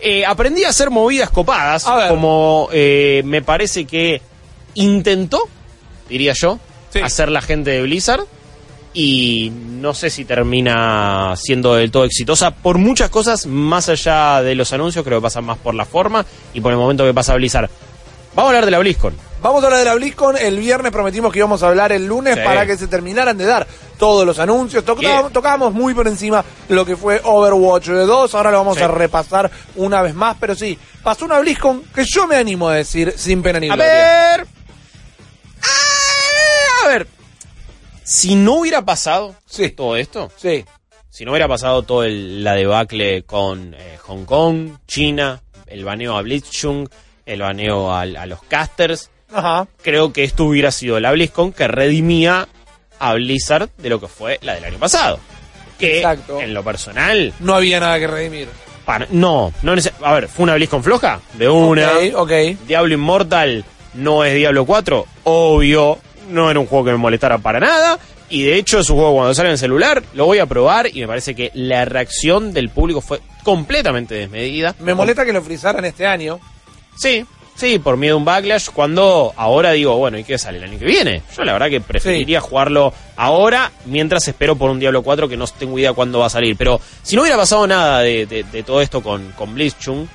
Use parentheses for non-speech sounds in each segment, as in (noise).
Eh, aprendí a hacer movidas copadas, como eh, me parece que intentó, diría yo, Sí. hacer la gente de Blizzard. Y no sé si termina siendo del todo exitosa por muchas cosas, más allá de los anuncios, creo que pasa más por la forma y por el momento que pasa Blizzard. Vamos a hablar de la BlizzCon. Vamos a hablar de la BlizzCon. El viernes prometimos que íbamos a hablar el lunes Sí. para que se terminaran de dar todos los anuncios. Tocábamos, muy por encima lo que fue Overwatch 2. Ahora lo vamos Sí. a repasar una vez más. Pero sí, pasó una BlizzCon que yo me animo a decir sin pena ni A gloria. ver. Ah, A ver. Si no hubiera pasado Sí. todo esto, Sí, si no hubiera pasado todo el- la debacle con eh, Hong Kong, China, el baneo a Blitzchung, el baneo a, los casters, ajá. creo que esto hubiera sido la BlizzCon que redimía a Blizzard de lo que fue la del año pasado. Que Exacto. en lo personal, No había nada que redimir. para- no, no a ver, fue una BlizzCon floja, de una. Ok, ok. Diablo Immortal no es Diablo 4, obvio, no era un juego que me molestara para nada. Y de hecho es un juego cuando sale en celular, lo voy a probar y me parece que la reacción del público fue completamente desmedida. Me molesta que lo frizaran este año. Sí, sí, por miedo a un backlash, cuando ahora digo, bueno, ¿y qué sale el año que viene? Yo la verdad que preferiría jugarlo ahora mientras espero por un Diablo 4 que no tengo idea cuándo va a salir. Pero si no hubiera pasado nada de, de- de todo esto con, con Blizzchung,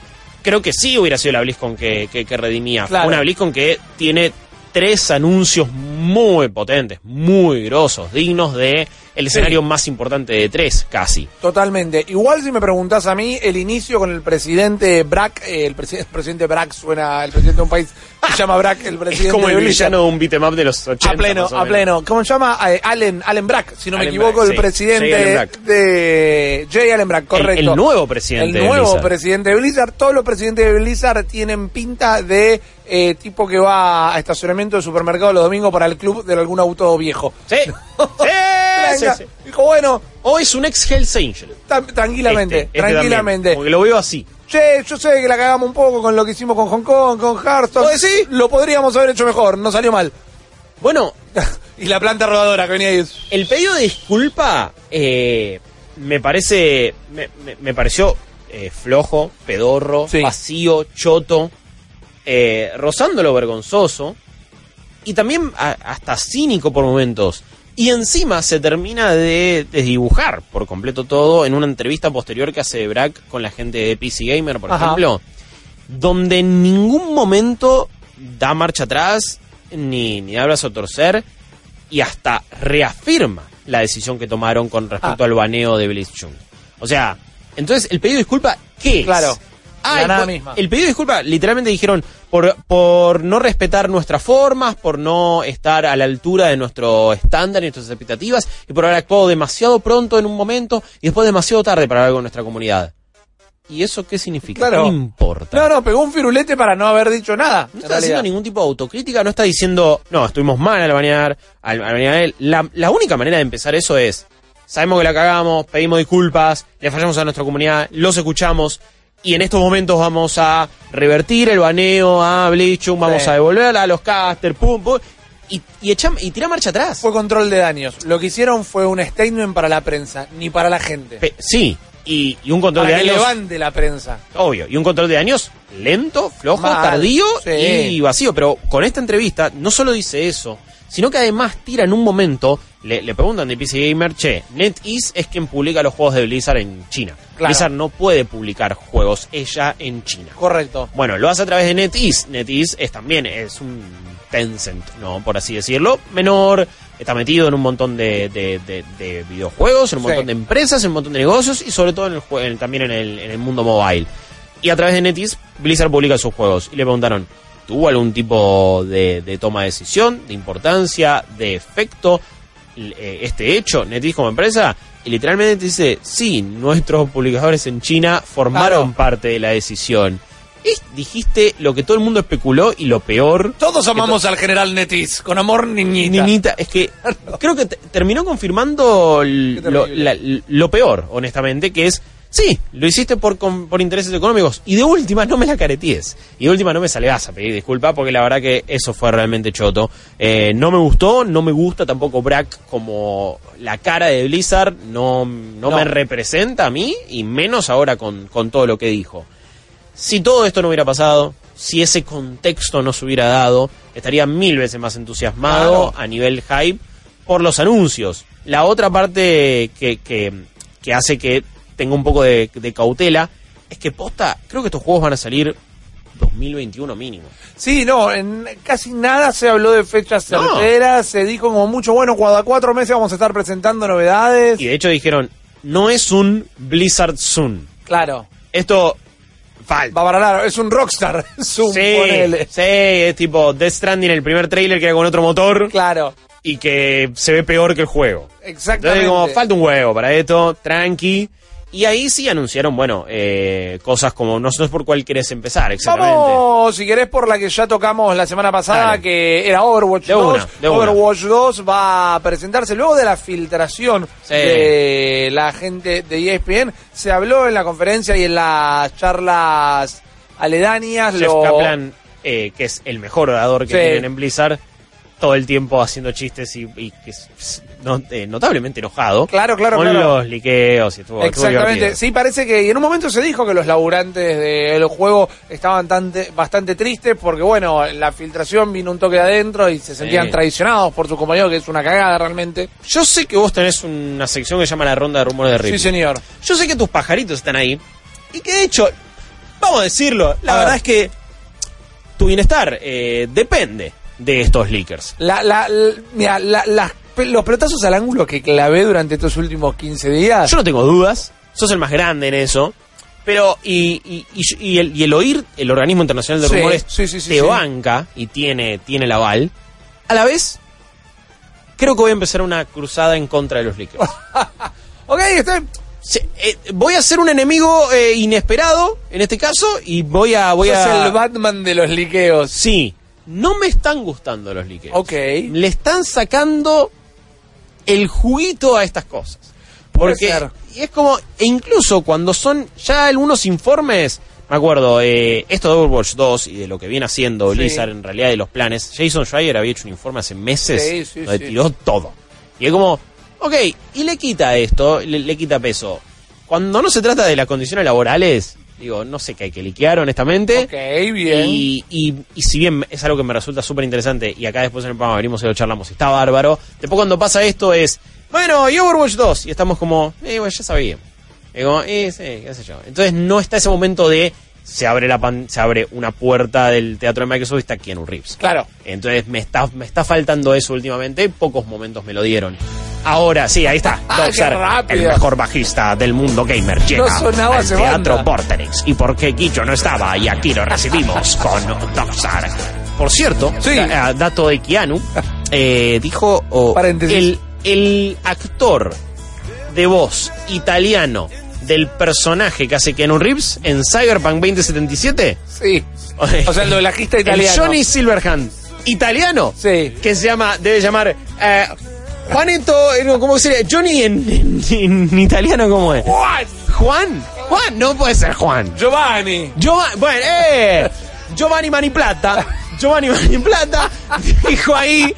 creo que sí hubiera sido la BlizzCon que, que, que redimía. Claro. Una BlizzCon que tiene tres anuncios muy potentes, muy grosos, dignos de el escenario más importante de tres, casi. Totalmente. Igual si me preguntás a mí, el inicio con el presidente Brack, eh, el, presi- el presidente Brack suena, el presidente de un país se llama Brack, el (laughs) presidente Es como el de villano de un beat'em up de los 80. A pleno, a pleno. ¿Cómo se llama? Eh, Allen, Allen Brack, si no me equivoco, Brack, el sí. presidente de Jay Allen Brack, correcto. El, el nuevo presidente. El de nuevo Blizzard. presidente de Blizzard. Todos los presidentes de Blizzard tienen pinta de eh, tipo que va a estacionamiento de supermercado los domingos para el club de algún auto viejo. Sí. (laughs) sí, sí, Venga, sí. Dijo, bueno, O es un ex Hells Angel. tranquilamente, Este, este tranquilamente. también, porque lo veo así. Che, yo sé que la cagamos un poco con lo que hicimos con Hong Kong, con Hearthstone. ¿Vos decís? Lo podríamos haber hecho mejor, no salió mal. Bueno, (laughs) y la planta rodadora que venía ahí. el pedido de disculpa eh, me parece. Me, me- me pareció eh, flojo, pedorro, Sí. vacío, choto, eh, rozando lo vergonzoso y también a- hasta cínico por momentos. Y encima se termina de desdibujar por completo todo en una entrevista posterior que hace Brack con la gente de PC Gamer, por Ajá. ejemplo, donde en ningún momento da marcha atrás ni, ni brazo a torcer y hasta reafirma la decisión que tomaron con respecto Ah. al baneo de Blitzchung. O sea, entonces el pedido de disculpa, ¿qué es? Ah, la el, misma. el pedido de disculpa literalmente dijeron por, por no respetar nuestras formas, por no estar a la altura de nuestro estándar y nuestras expectativas y por haber actuado demasiado pronto en un momento y después demasiado tarde para hablar con nuestra comunidad. ¿Y eso qué significa? Claro. ¿Qué importa? No, no, pegó un firulete para no haber dicho nada. No en está haciendo ningún tipo de autocrítica, no está diciendo, no, estuvimos mal al banear, al, al banear a él. La, la única manera de empezar eso es, sabemos que la cagamos, pedimos disculpas, le fallamos a nuestra comunidad, los escuchamos, y en estos momentos vamos a revertir el baneo a Blitzchung, vamos Sí. a devolverla a los casters, pum, pum, y, y, y tira marcha atrás. Fue control de daños. Lo que hicieron fue un statement para la prensa, ni para la gente. Pe- sí, y, y un control para de que daños... levante la prensa. Obvio, y un control de daños lento, flojo, Mal, tardío sí. y vacío. Pero con esta entrevista no solo dice eso, sino que además tira en un momento, le, le preguntan de PC Gamer, che, NetEase es quien publica los juegos de Blizzard en China. Claro. Blizzard no puede publicar juegos ella en China. Correcto. Bueno, lo hace a través de NetEase. NetEase es también, es un Tencent, ¿no? Por así decirlo. Menor, está metido en un montón de, de- de- de videojuegos, en un Sí. montón de empresas, en un montón de negocios y sobre todo en el, en- también en el, en el mundo mobile. Y a través de NetEase, Blizzard publica sus juegos. Y le preguntaron, ¿tuvo algún tipo de, de toma de decisión, de importancia, de efecto? eh, Este hecho, NetEase como empresa y literalmente dice, sí, nuestros publicadores en China formaron Claro. parte de la decisión. Y dijiste lo que todo el mundo especuló y lo peor. Todos amamos al general Netis, con amor niñita. Niñita, es que (laughs) creo que te- terminó confirmando lo, la- lo peor, honestamente, que es, sí, lo hiciste por, con- por intereses económicos y de última no me la caretíes. Y de última no me salgas a pedir disculpas porque la verdad que eso fue realmente choto. Eh, no me gustó, no me gusta tampoco Brack como la cara de Blizzard, no, no, No. me representa a mí y menos ahora con, con todo lo que dijo. Si todo esto no hubiera pasado, si ese contexto no se hubiera dado, estaría mil veces más entusiasmado Claro. a nivel hype por los anuncios. La otra parte que, que, que hace que tenga un poco de, de cautela es que posta, creo que estos juegos van a salir 2021 mínimo. Sí, no, en casi nada se habló de fechas No. certeras, se dijo como mucho, bueno, cada cuatro meses vamos a estar presentando novedades. Y de hecho dijeron, no es un Blizzard Soon. Claro, Esto falta. va para largo, es un rockstar, (laughs) Zoom, Sí, ponele. sí, es tipo Death Stranding, el primer trailer que era con otro motor Claro, y que se ve peor que el juego. exactamente. Entonces, como falta un huevo para esto, tranqui. Y ahí sí anunciaron, bueno, eh, cosas como no sé por cuál querés empezar exactamente. Vamos, si querés, por la que ya tocamos la semana pasada, Dale. que era Overwatch De 2. una, de una. Overwatch 2 va a presentarse luego de la filtración Sí. de la gente de ESPN. Se habló en la conferencia y en las charlas aledañas. Jeff lo- Kaplan, eh, que es el mejor orador que Sí. tienen en Blizzard, todo el tiempo haciendo chistes y, y que es no- eh, notablemente enojado Claro, claro, con claro. los liqueos y estuvo, Exactamente. Sí, parece que y en un momento se dijo que los laburantes del juego estaban tante- bastante tristes porque, bueno, la filtración vino un toque de adentro y se sentían Sí. traicionados por su compañero, que es una cagada realmente. Yo sé que vos tenés una sección que se llama la ronda de rumores de Sí, Ripley. señor. Yo sé que tus pajaritos están ahí. Y que de hecho, vamos a decirlo, la A verdad ver. es que tu bienestar eh, depende de estos leakers. La, la, la- mira, las los pelotazos al ángulo que clavé durante estos últimos 15 días. Yo no tengo dudas, sos el más grande en eso. Pero, y, y, y- y el, y el oír, el organismo internacional de Sí, rumores sí, sí, sí, te banca y tiene, tiene el aval. A la vez, creo que voy a empezar una cruzada en contra de los leakers. (laughs) ok, está. Sí, eh, voy a ser un enemigo eh, inesperado, en este caso, y voy a... Voy Sos a el Batman de los liqueos. Sí, no me están gustando los líquidos. Ok. Le están sacando el juguito a estas cosas. Porque y es como, e incluso cuando son ya algunos informes, me acuerdo, eh, esto de Overwatch 2 y de lo que viene haciendo Sí. Blizzard en realidad de los planes, Jason Schreier había hecho un informe hace meses Sí, sí, donde tiró todo. Y es como, ok, y le quita esto, le, le quita peso. Cuando no se trata de las condiciones laborales, digo, no sé qué hay que liquear honestamente. Ok, bien. Y, y, y si bien es algo que me resulta súper interesante, y acá después en el programa venimos y lo charlamos, y está bárbaro, después cuando pasa esto es, bueno, y Overwatch 2, y estamos como, eh, bueno, ya sabía. Y como, eh, sí, qué sé yo. Entonces no está ese momento de, se abre la pan- se abre una puerta del teatro de Microsoft y está Keanu Reeves. Claro. Entonces me está, me está faltando eso últimamente, pocos momentos me lo dieron. Ahora, sí, ahí está. (laughs) Ah, el mejor bajista del mundo gamer, llega No sonaba al Teatro banda. Vorterix. ¿Y por qué Guillo no estaba? Y aquí lo recibimos (laughs) con Doxar. Por cierto, Sí. da- dato de Keanu, (laughs) eh, dijo oh, el, el actor de voz italiano del personaje que hace Keanu Reeves en Cyberpunk 2077. Sí. O sea, el doblajista El italiano. Johnny Silverhand, italiano, Sí. que se llama, debe llamar eh, Juanito, eh, ¿cómo sería? Johnny en, en- en italiano, ¿cómo es? Juan. Juan, Juan, no puede ser Juan. Giovanni. Giovanni, bueno, eh, Giovanni Maniplata, Giovanni Maniplata (laughs) dijo ahí,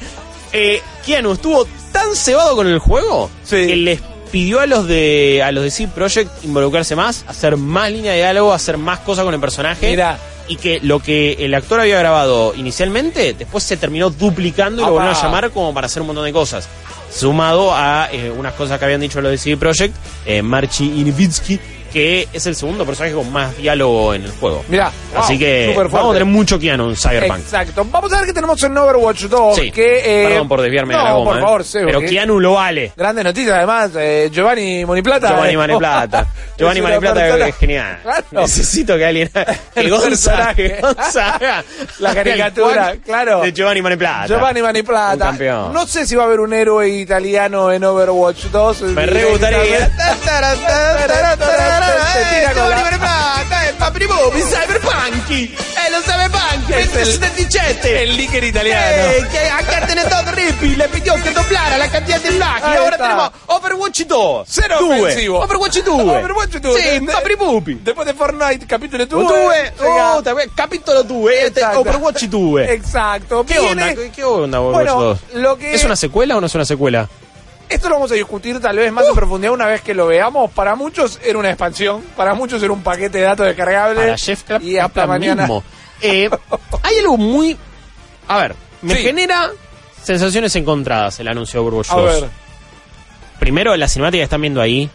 eh, Keanu estuvo tan cebado con el juego Sí. que les pidió a los de a los de CD Projekt involucrarse más, hacer más línea de diálogo, hacer más cosas con el personaje. Mira. Y que lo que el actor había grabado inicialmente, después se terminó duplicando y lo volvieron a llamar como para hacer un montón de cosas. Sumado a eh, unas cosas que habían dicho los de CD Projekt, eh, Marchi Inivitsky, que es el segundo personaje con más diálogo en el juego. Mirá, Así wow, que vamos a tener mucho Keanu en Cyberpunk. Exacto. Vamos a ver qué tenemos en Overwatch 2. Sí. que, eh, Perdón por desviarme no, de la goma. por eh. favor, Pero Keanu lo vale. Grande noticia, además, eh, Giovanni Moniplata. Giovanni (laughs) Maniplata. (laughs) Giovanni Maniplata es genial. (laughs) Claro. Necesito que alguien. Que El Gonza, personaje. que Gonza haga La caricatura, claro. De Giovanni Maniplata. Giovanni Maniplata. Un campeón. No sé si va a haber un héroe italiano en Overwatch 2. Me re gustaría. Te tira con la- Maniplata, il paprimubi, Cyberpunk. E lo Cyberpunk, Es el- 2077. El líder italiano. Eh, que acá tenés todo Rippy, le pidió que doblara la cantidad de black y Ahí ahora está. tenemos Overwatch 2. Cero Due. ofensivo. Overwatch 2. Overwatch 2. Sì, De- paprimubi. Después de Fortnite, capítulo 2. Due, oh, te- capitolo 2, este Exacto. Overwatch 2. Exacto. ¿Qué Viene- onda? ¿Qué- ¿Qué onda Overwatch Bueno, 2? lo que- ¿Es una secuela o no es una secuela? Esto lo vamos a discutir tal vez más en profundidad una vez que lo veamos. Para muchos era una expansión, para muchos era un paquete de datos descargable. Para Jeff Clap- y hasta mañana. mismo. Eh, (laughs) hay algo muy... A ver, me Sí. genera sensaciones encontradas el anuncio de Overwatch A 2. ver. Primero, la cinemática que están viendo ahí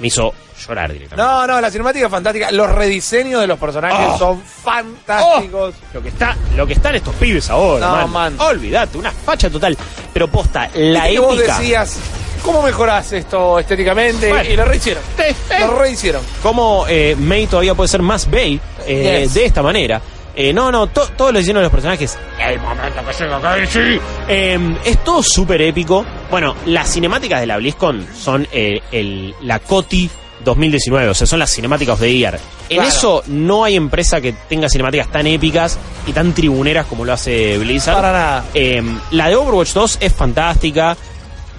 me hizo llorar directamente. No, no, la cinemática es fantástica. Los rediseños de los personajes Oh. son fantásticos. Lo que está, lo que están estos pibes ahora, No, man. man. Olvídate, una facha total. Pero posta, la que vos decías, ¿cómo mejorás esto estéticamente? Bueno. Y lo rehicieron. Eh, eh. Lo rehicieron. cómo eh, May todavía puede ser más Bay eh, Yes. de esta manera. Eh, no, no, to- todos los diseños de los personajes. El momento que llega Casey. Eh, es todo súper épico. Bueno, las cinemáticas de la BlizzCon son eh, el, la COTI 2019, o sea, son las cinemáticas de Year. En Claro. eso no hay empresa que tenga cinemáticas tan épicas y tan tribuneras como lo hace Blizzard. Para nada. Eh, la de Overwatch 2 es fantástica.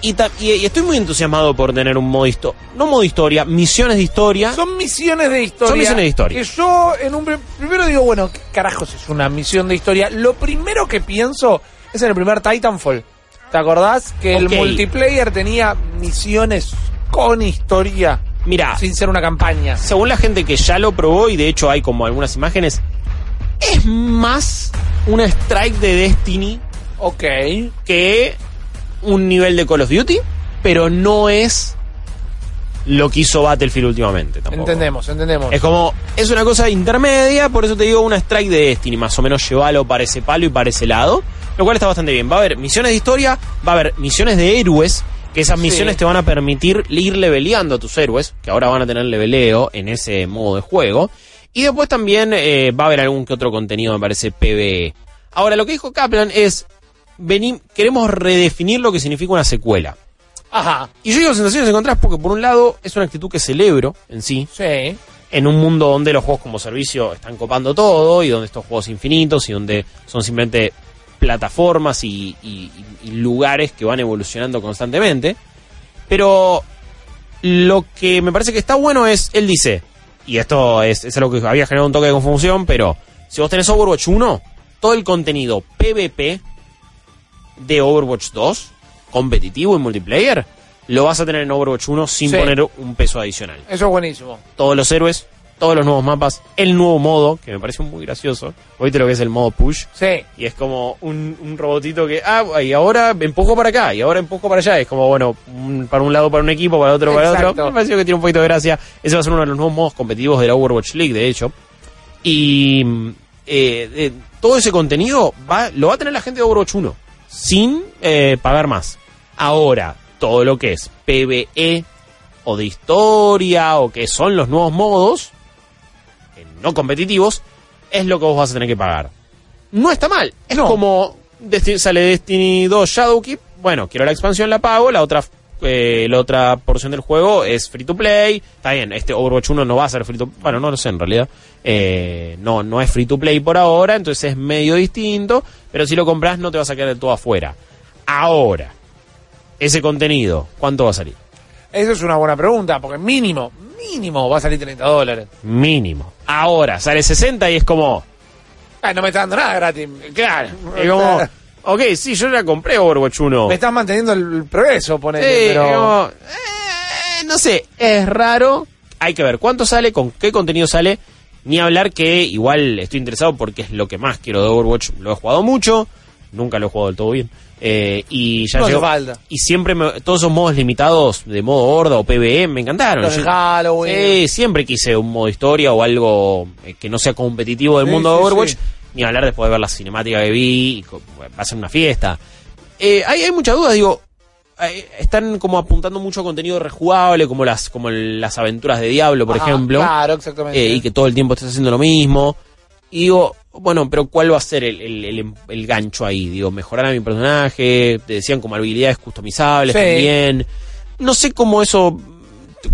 Y, ta- y- y estoy muy entusiasmado por tener un modo historia. No modo historia, misiones de historia. Son misiones de historia. Son misiones de historia. Que yo en un pri- primero digo, bueno, ¿qué carajos es una misión de historia? Lo primero que pienso es en el primer Titanfall. ¿Te acordás? Que el multiplayer tenía misiones con historia. Mira, Sin ser una campaña. según la gente que ya lo probó, y de hecho hay como algunas imágenes, es más una strike de Destiny Ok. que un nivel de Call of Duty, pero no es lo que hizo Battlefield últimamente. Tampoco. Entendemos, entendemos. Es como, es una cosa intermedia, por eso te digo una strike de Destiny, más o menos llevalo para ese palo y para ese lado, lo cual está bastante bien. Va a haber misiones de historia, va a haber misiones de héroes, que esas Sí. misiones te van a permitir ir leveleando a tus héroes, que ahora van a tener leveleo en ese modo de juego. Y después también eh, va a haber algún que otro contenido, me parece, PvE. Ahora, lo que dijo Kaplan es, vení, queremos redefinir lo que significa una secuela. Ajá. Y yo digo sensaciones encontradas porque por un lado es una actitud que celebro en sí, Sí. en un mundo donde los juegos como servicio están copando todo y donde estos juegos infinitos y donde son simplemente plataformas y, y- y lugares que van evolucionando constantemente. Pero lo que me parece que está bueno es, él dice, y esto es, es algo que había generado un toque de confusión, pero si vos tenés Overwatch 1, todo el contenido PvP de Overwatch 2, competitivo y multiplayer, lo vas a tener en Overwatch 1 sin Sí. poner un peso adicional Eso es buenísimo. todos los héroes, todos los nuevos mapas, el nuevo modo, que me pareció muy gracioso. ¿Oíste lo que es el modo push? Sí. Y es como un, un robotito que, ah, y ahora empujo para acá, y ahora empujo para allá. Es como, bueno, un- para un lado para un equipo, para otro para Exacto. otro. Me pareció que tiene un poquito de gracia. Ese va a ser uno de los nuevos modos competitivos de la Overwatch League, de hecho. Y eh, eh, todo ese contenido va, lo va a tener la gente de Overwatch 1, sin eh, pagar más. Ahora, todo lo que es PvE o de historia o que son los nuevos modos, no competitivos, es lo que vos vas a tener que pagar. No está mal. Es No. como Desti- sale Destiny 2 Shadowkeep. Bueno, quiero la expansión, la pago. La otra, eh, la otra porción del juego es free to play. Está bien, este Overwatch 1 no va a ser free to Bueno, no lo sé en realidad. Eh, no, no es free to play por ahora, entonces es medio distinto. Pero si lo compras, no te vas a quedar todo afuera. Ahora, ese contenido, ¿cuánto va a salir? Eso es una buena pregunta, porque mínimo, mínimo va a salir 30 dólares. Mínimo. Ahora, sale 60 y es como. Ah, no me está dando nada gratis. Claro. (laughs) Es como. Ok, sí, yo ya compré Overwatch 1. Me estás manteniendo el progreso, ponele, Sí, pero... como, eh, no sé, es raro. Hay que ver cuánto sale, con qué contenido sale. Ni hablar que igual estoy interesado porque es lo que más quiero de Overwatch. Lo he jugado mucho, nunca lo he jugado del todo bien. Eh, y ya No llegó-. Y siempre me- todos esos modos limitados de modo horda o PvE me encantaron. Los Halloween. Sí, siempre quise un modo historia o algo eh, que no sea competitivo del Sí, mundo sí, de Overwatch. sí. Ni hablar después de ver la cinemática que vi. va a ser una fiesta. Eh, hay, hay muchas dudas, digo. eh, Están como apuntando mucho contenido rejugable, como las como las aventuras de Diablo, por Ajá, ejemplo. Claro, exactamente. eh, y que todo el tiempo estés haciendo lo mismo. Y digo, bueno, pero ¿cuál va a ser el, el- el- el gancho ahí? Digo, mejorar a mi personaje, te decían como habilidades customizables Sí. también. No sé cómo eso,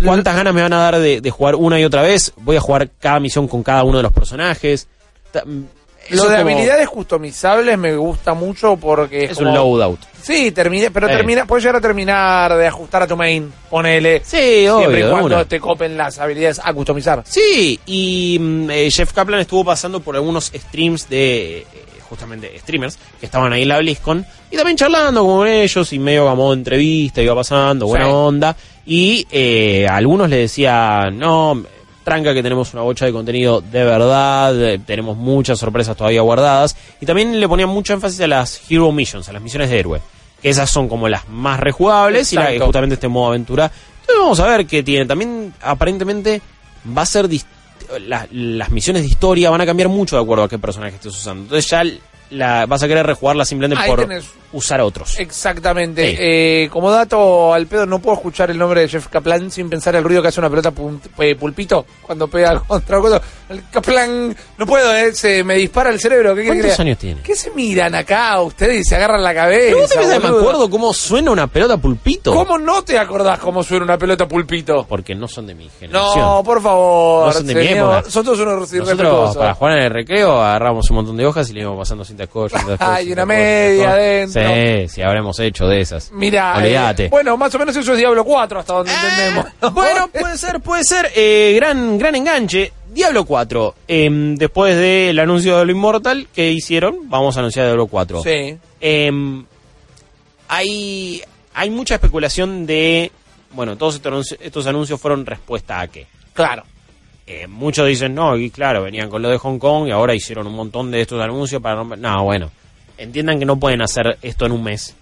cuántas ganas me van a dar de, de jugar una y otra vez. Voy a jugar cada misión con cada uno de los personajes. Ta- Lo eso de como- habilidades customizables me gusta mucho porque es, es como- un loadout. Sí, termine, pero Eh. termina, puedes llegar a terminar de ajustar a tu main, ponele. Sí, siempre obvio, y de cuando una. te copen las habilidades a customizar. Sí, y mm, eh, Jeff Kaplan estuvo pasando por algunos streams de eh, justamente streamers que estaban ahí en la BlizzCon y también charlando con ellos y medio de entrevista iba pasando, buena Sí. onda. Y eh, algunos le decía, no, tranca que tenemos una bocha de contenido de verdad, eh, tenemos muchas sorpresas todavía guardadas. Y también le ponían mucho énfasis a las Hero Missions, a las misiones de héroe. Que esas son como las más rejugables y la, justamente este modo aventura. Entonces vamos a ver qué tiene. También aparentemente va a ser la- las misiones de historia van a cambiar mucho de acuerdo a qué personaje estés usando. Entonces ya la, vas a querer rejugarla simplemente Ahí por tenés. usar otros. Exactamente. Sí. Eh, como dato al pedo, no puedo escuchar el nombre de Jeff Kaplan sin pensar el ruido que hace una pelota eh, pulpito cuando pega (laughs) contra algo. El Kaplan, no puedo, eh, se me dispara el cerebro. ¿Qué ¿Cuántos años tiene? ¿Qué se miran acá ustedes y se agarran la cabeza? ¿Pero vos te pensás que me acuerdo cómo suena una pelota pulpito? ¿Cómo no te acordás cómo suena una pelota pulpito? Porque no son de mi generación. No, por favor. No son de mi época. Nosotros unos Nosotros para jugar en el recreo agarramos un montón de hojas y le íbamos pasando cinta scotch. cinta scotch, Ay, cinta una media adentro. Sí, sí, habremos hecho de esas. Mira, Olvídate. eh, bueno, más o menos eso es Diablo 4 hasta donde entendemos. Bueno, puede ser, puede ser. Eh, gran, gran enganche. Diablo 4. em, después del anuncio de lo Immortal que hicieron, vamos a anunciar Diablo 4. Sí. Em, hay, hay mucha especulación de. Bueno, todos estos, estos anuncios fueron respuesta a qué. Claro. Eh, muchos dicen, no, y claro, venían con lo de Hong Kong y ahora hicieron un montón de estos anuncios para... No, bueno, entiendan que no pueden hacer esto en un mes.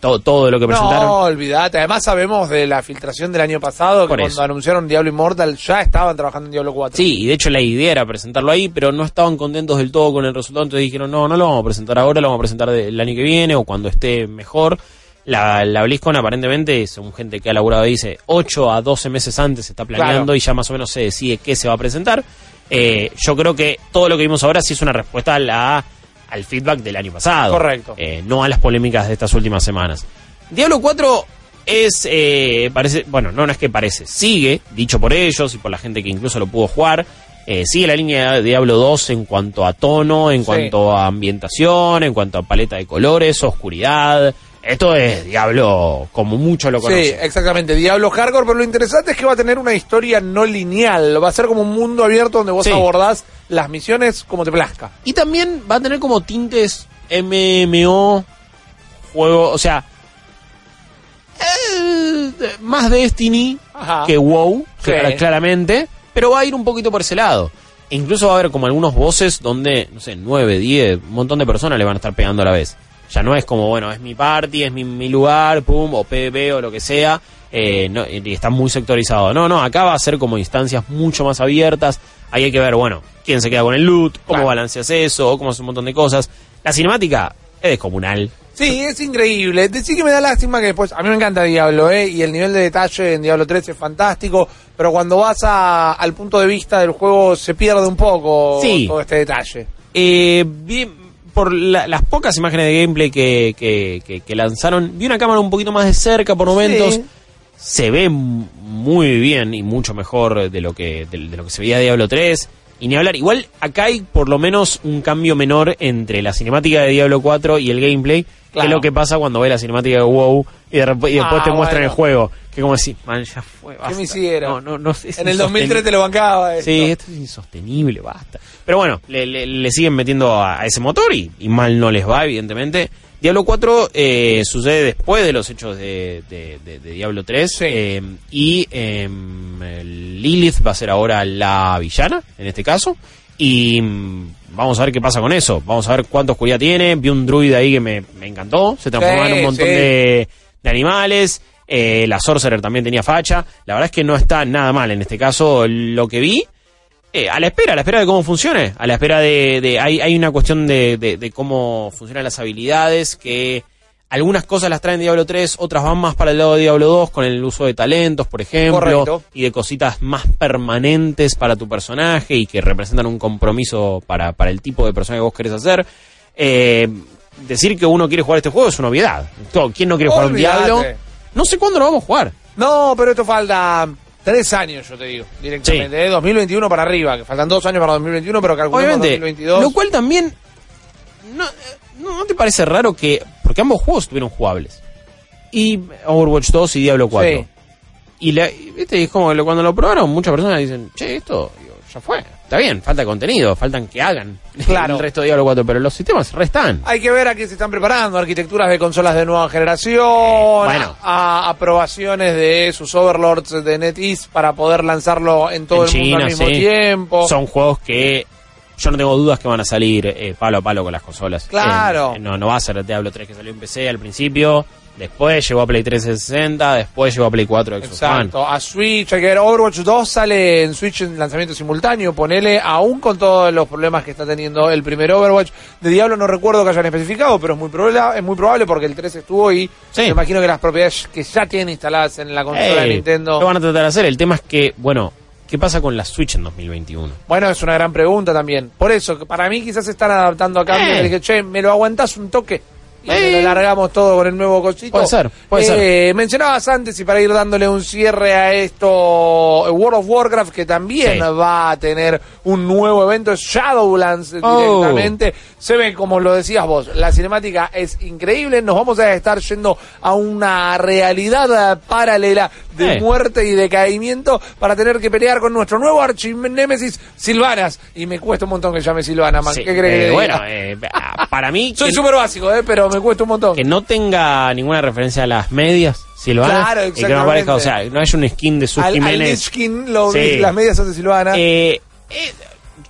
Todo, todo lo que presentaron. No, olvídate. Además sabemos de la filtración del año pasado que Por cuando eso. anunciaron Diablo Immortal ya estaban trabajando en Diablo 4. Sí, y de hecho la idea era presentarlo ahí, pero no estaban contentos del todo con el resultado, entonces dijeron, no, no lo vamos a presentar ahora, lo vamos a presentar el año que viene o cuando esté mejor. La, la BlizzCon aparentemente, según gente que ha laburado dice 8 a 12 meses antes se está planeando Claro. y ya más o menos se decide qué se va a presentar. Eh, yo creo que todo lo que vimos ahora sí es una respuesta a la, al feedback del año pasado. Correcto. Eh, no a las polémicas de estas últimas semanas. Diablo 4 es, eh, parece, bueno, no, no es que parece, sigue, dicho por ellos y por la gente que incluso lo pudo jugar, eh, sigue la línea de Diablo 2 en cuanto a tono, en Sí. cuanto a ambientación, en cuanto a paleta de colores, oscuridad. Esto es Diablo como mucho lo Sí, conoce. exactamente. Diablo Hardcore, pero lo interesante es que va a tener una historia no lineal. Va a ser como un mundo abierto donde vos Sí. abordás las misiones como te plazca. Y también va a tener como tintes MMO, juego, o sea, eh, más Destiny Ajá. que WoW, Sí. clara- claramente, pero va a ir un poquito por ese lado. E incluso va a haber como algunos voces donde, no sé, 9, 10, un montón de personas le van a estar pegando a la vez. Ya no es como, bueno, es mi party, es mi, mi lugar, pum, o PvP o lo que sea, eh, no, y está muy sectorizado. No, no, acá va a ser como instancias mucho más abiertas. Ahí hay que ver, bueno, quién se queda con el loot, cómo Claro. balanceas eso, cómo hace un montón de cosas. La cinemática es descomunal. Sí, es increíble. Sí que me da lástima que después, a mí me encanta Diablo, ¿eh? Y el nivel de detalle en Diablo 3 es fantástico, pero cuando vas a- al punto de vista del juego se pierde un poco Sí. todo este detalle. Eh, vi, por la- las pocas imágenes de gameplay que, que, que- que lanzaron, vi una cámara un poquito más de cerca por momentos. Sí. Se ve muy bien y mucho mejor de lo que, de, de lo que se veía de Diablo 3. Y ni hablar, igual acá hay por lo menos un cambio menor entre la cinemática de Diablo 4 y el gameplay, que es lo que pasa cuando ves la cinemática de WoW y, de rep- y después Ah, te muestran bueno. el juego. Que como decís, man, ya fue, basta. me hicieron? No, no, no, En el 2003 te lo bancaba. esto. Sí, esto es insostenible, basta. Pero bueno, le, le- le siguen metiendo a, a ese motor y, y mal no les va, evidentemente. Diablo 4 eh, sucede después de los hechos de, de- de- de Diablo 3 Sí. eh, y eh, Lilith va a ser ahora la villana, en este caso, y mm, vamos a ver qué pasa con eso, vamos a ver cuánta oscuridad tiene, vi un druid ahí que me, me encantó, se transformó Sí, en un montón sí. de, de animales, eh, la Sorcerer también tenía facha, la verdad es que no está nada mal en este caso lo que vi, eh, a la espera, a la espera de cómo funcione, a la espera de... de- hay, hay una cuestión de, de- de cómo funcionan las habilidades, que algunas cosas las traen Diablo 3, otras van más para el lado de Diablo 2, con el uso de talentos, por ejemplo, Correcto. y de cositas más permanentes para tu personaje y que representan un compromiso para, para el tipo de personaje que vos querés hacer. Eh, decir que uno quiere jugar este juego es una obviedad. ¿Quién no quiere jugar un. Diablo? No sé cuándo lo vamos a jugar. No, pero esto falta tres años, yo te digo, directamente. Sí. ¿eh? 2021 para arriba, que faltan dos años para 2021, pero calculamos Obviamente. 2022. Lo cual también. No, eh, no, ¿no te parece raro que.? Porque ambos juegos estuvieron jugables. Y Overwatch 2 y Diablo 4. Sí. Y, la, y, viste, y es como cuando lo probaron, muchas personas dicen, che, esto digo, ya fue. Está bien, falta contenido, faltan que hagan Claro. el resto de Diablo 4, pero los sistemas restan. Hay que ver a qué se están preparando, arquitecturas de consolas de nueva generación, bueno. a, aprobaciones de sus overlords de NetEase para poder lanzarlo en todo en el mundo al mismo sí. tiempo. Son juegos que yo no tengo dudas que van a salir eh, palo a palo con las consolas. Claro. Eh, no, no va a ser Diablo 3 que salió en PC al principio, después llegó a Play 360, después llegó a Play 4 Xbox Exacto, One. a Switch, hay que ver, Overwatch 2 sale en Switch en lanzamiento simultáneo, ponele, aún con todos los problemas que está teniendo el primer Overwatch, de Diablo no recuerdo que hayan especificado, pero es muy probable, es muy probable porque el 3 estuvo y Sí. me imagino que las propiedades que ya tienen instaladas en la consola de Nintendo... Lo van a tratar de hacer. El tema es que, bueno, ¿qué pasa con la Switch en 2021? Bueno, es una gran pregunta también. Por eso, que para mí quizás se están adaptando a cambio. Eh. Dije, che, ¿me lo aguantás un toque? Y Eh. lo largamos todo con el nuevo cosito. Puede ser, puede Eh, Mencionabas antes, y para ir dándole un cierre a esto, eh, World of Warcraft, que también Sí. va a tener un nuevo evento, Shadowlands Oh. directamente. Se ve, como lo decías vos, la cinemática es increíble. Nos vamos a estar yendo a una realidad eh, paralela de Eh. muerte y decaimiento para tener que pelear con nuestro nuevo archinémesis Silvanas. Y me cuesta un montón que llame Silvana, man. Sí, ¿Qué crees eh, Bueno, para mí, (laughs) Soy súper básico, eh, pero me cuesta un montón. que no tenga ninguna referencia a las medias, Silvana. Claro, Y que no aparezca, o sea, no haya un skin de Sus al, al Jiménez. Lich King, lo- Sí. las medias son de Silvana. Eh, eh,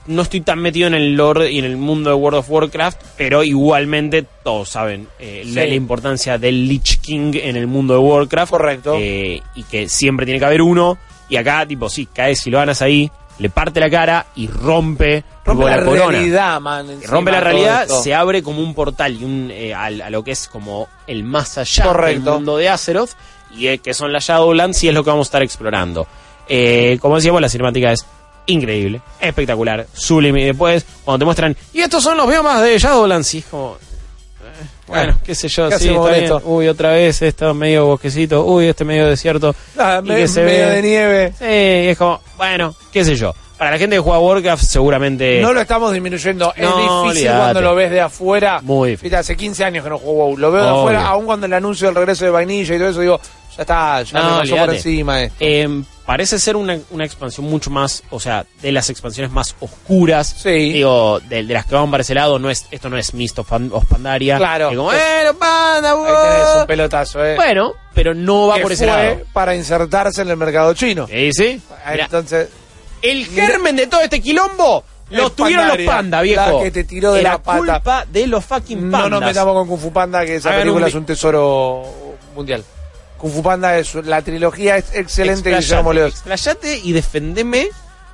no estoy tan metido en el lore y en el mundo de World of Warcraft, pero igualmente todos saben eh, la, Sí. la importancia del Lich King en el mundo de Warcraft. Correcto. Y que siempre tiene que haber uno. Y acá, tipo, sí, cae Silvanas ahí, le parte la cara y rompe, rompe la, corona. realidad, man. Encima rompe la realidad, se abre como un portal y un, eh, a, lo que es como el más allá Correcto. del mundo de Azeroth, y eh, que son las Shadowlands, y es lo que vamos a estar explorando. Eh, como decíamos, la cinemática es increíble, espectacular, sublime, y después cuando te muestran, y estos son los biomas de Shadowlands, y es como... eh, Bueno, Bueno, qué sé yo, ¿qué sí, está bien. Uy, otra vez esto medio bosquecito, uy, este medio desierto. Ah, me- medio ve- de nieve. Sí, es como, bueno, qué sé yo. Para la gente que juega Warcraft, seguramente... No lo estamos disminuyendo. es difícil cuando lo ves de afuera. Muy difícil. Fíjate, hace 15 años que no juego WoW. Lo veo de Obvio. afuera, aún cuando el anuncio del regreso de Vainilla y todo eso, digo, ya está, ya No, me pasó por encima. eh. Eh, parece ser una, una expansión mucho más, o sea, de las expansiones más oscuras. Sí. Digo, de, de las que van para ese lado, no es, esto no es Mist of, of Pandaria. Claro. Como, bueno, panda, Ahí tenés wow". un pelotazo, eh. Bueno, pero no va que por ese fue lado. para insertarse en el mercado chino. Sí, sí. Mirá, Entonces, el germen de todo este quilombo lo tuvieron los panda, viejo. la que te tiró de Era la pata. culpa de los fucking pandas. no nos metamos con Kung Fu Panda, que esa Hagan película un es un tesoro mundial. Kung Fu Panda es la trilogía es excelente de Guillermo Leos. explayate y defendeme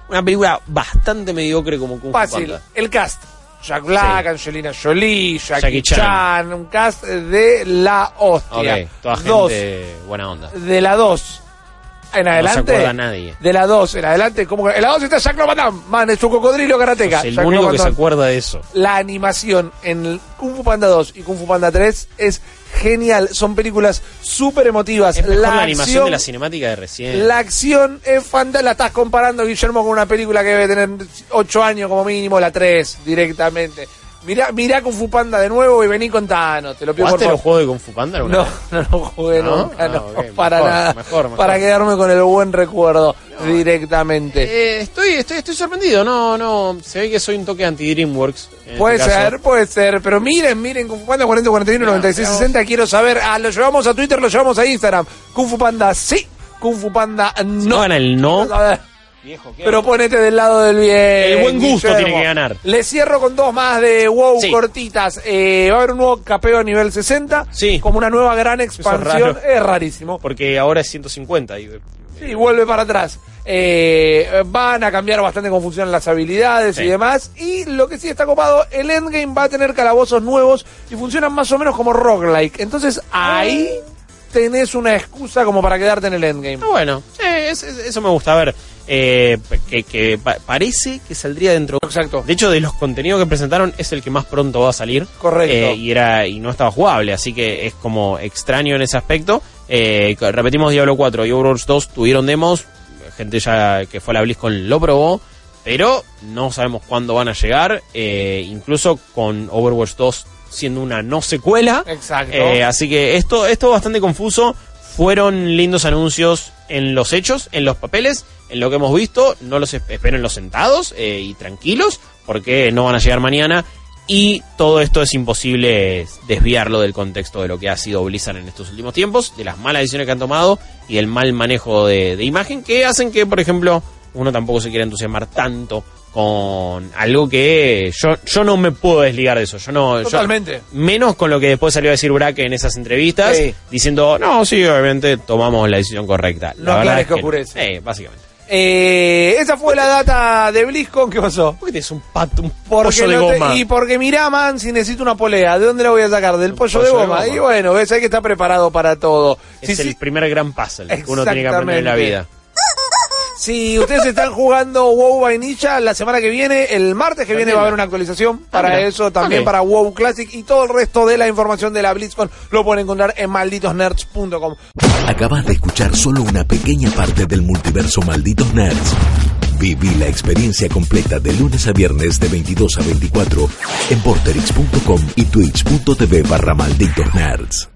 una película bastante mediocre como Kung Fu Fácil, Panda. el cast. Jack Black, Angelina Jolie, Jackie, Jackie Chan. Chan. un cast de la hostia. Ok, toda Dos, gente buena onda. de la 2 en No se adelante. acuerda nadie. De la 2 en adelante, como en la 2 está Jack Damme, man, es un cocodrilo karateca. Sos el Jack único que se acuerda de eso. la animación en Kung Fu Panda 2 y Kung Fu Panda 3 es genial. Son películas súper emotivas. Es mejor la, la, animación de la cinemática de recién. la acción es fantástica. La estás comparando, Guillermo, con una película que debe tener 8 años como mínimo, la 3 directamente. Mirá, mirá Kung Fu Panda de nuevo y vení contanos, te lo pido por ¿Jugaste favor. los juegos de Kung Fu Panda alguna No, vez? no lo jugué ¿No? nunca, Ah, no, para mejor, nada. mejor, mejor. Para quedarme con el buen recuerdo directamente. Eh, estoy, estoy, estoy sorprendido, no, no, se ve que soy un toque anti-DreamWorks. Puede este caso. ser, puede ser, pero miren, miren, Kung Fu Panda 40, 41, 96, 60, quiero saber, ah, lo llevamos a Twitter, lo llevamos a Instagram. Kung Fu Panda sí, Kung Fu Panda No no. gana el no. Pero ponete del lado del bien. El buen gusto Guillermo. tiene que ganar. Le cierro con dos más de WoW Sí. cortitas. Eh, va a haber un nuevo capeo a nivel 60. Sí. Como una nueva gran expansión. Es rarísimo. Porque ahora es 150. Y, Sí, vuelve para atrás. Eh, van a cambiar bastante cómo funcionan las habilidades y demás. Y lo que sí está copado, el endgame va a tener calabozos nuevos y funcionan más o menos como roguelike. Entonces ahí tenés una excusa como para quedarte en el endgame. Ah, bueno, sí, es- es- eso me gusta. A ver, eh, que, que pa- parece que saldría dentro. Exacto. De hecho, de los contenidos que presentaron, es el que más pronto va a salir. Correcto. Eh, y era y no estaba jugable, así que es como extraño en ese aspecto. Eh, repetimos, Diablo 4 y Overwatch 2 tuvieron demos. Gente ya que fue a la BlizzCon lo probó. Pero no sabemos cuándo van a llegar. incluso con Overwatch 2 siendo una no secuela. Exacto. Eh, así que esto, esto es bastante confuso. Fueron lindos anuncios en los hechos, en los papeles, en lo que hemos visto. No los esp- esperen los sentados eh, y tranquilos, porque no van a llegar mañana. Y todo esto es imposible desviarlo del contexto de lo que ha sido Blizzard en estos últimos tiempos, de las malas decisiones que han tomado y el mal manejo de, de imagen que hacen que, por ejemplo, uno tampoco se quiera entusiasmar tanto con algo que yo, yo no me puedo desligar de eso. Yo no, yo- Totalmente. menos con lo que después salió a decir Braque en esas entrevistas, Sí. diciendo, no, sí, obviamente tomamos la decisión correcta. No la verdad es que no. oscurece. Eh, básicamente. Eh, esa fue la data de BlizzCon. ¿Qué pasó? ¿Por qué tienes un pato, un Porque pollo de no te- goma? y porque mirá, man, si necesito una polea, ¿de dónde la voy a sacar? Del pollo, de, pollo de goma. goma. Y bueno, ves, hay que estar preparado para todo. es el primer gran puzzle que uno tiene que aprender en la vida. Si ustedes están jugando WoW Vainilla, la semana que viene, el martes que viene va a haber una actualización para mira. eso, también para WoW Classic y todo el resto de la información de la BlizzCon lo pueden encontrar en malditosnerds.com. Acabas de escuchar solo una pequeña parte del multiverso Malditos Nerds. Viví la experiencia completa de lunes a viernes de 22 a 24 en porterix.com y twitch.tv barra Malditos Nerds.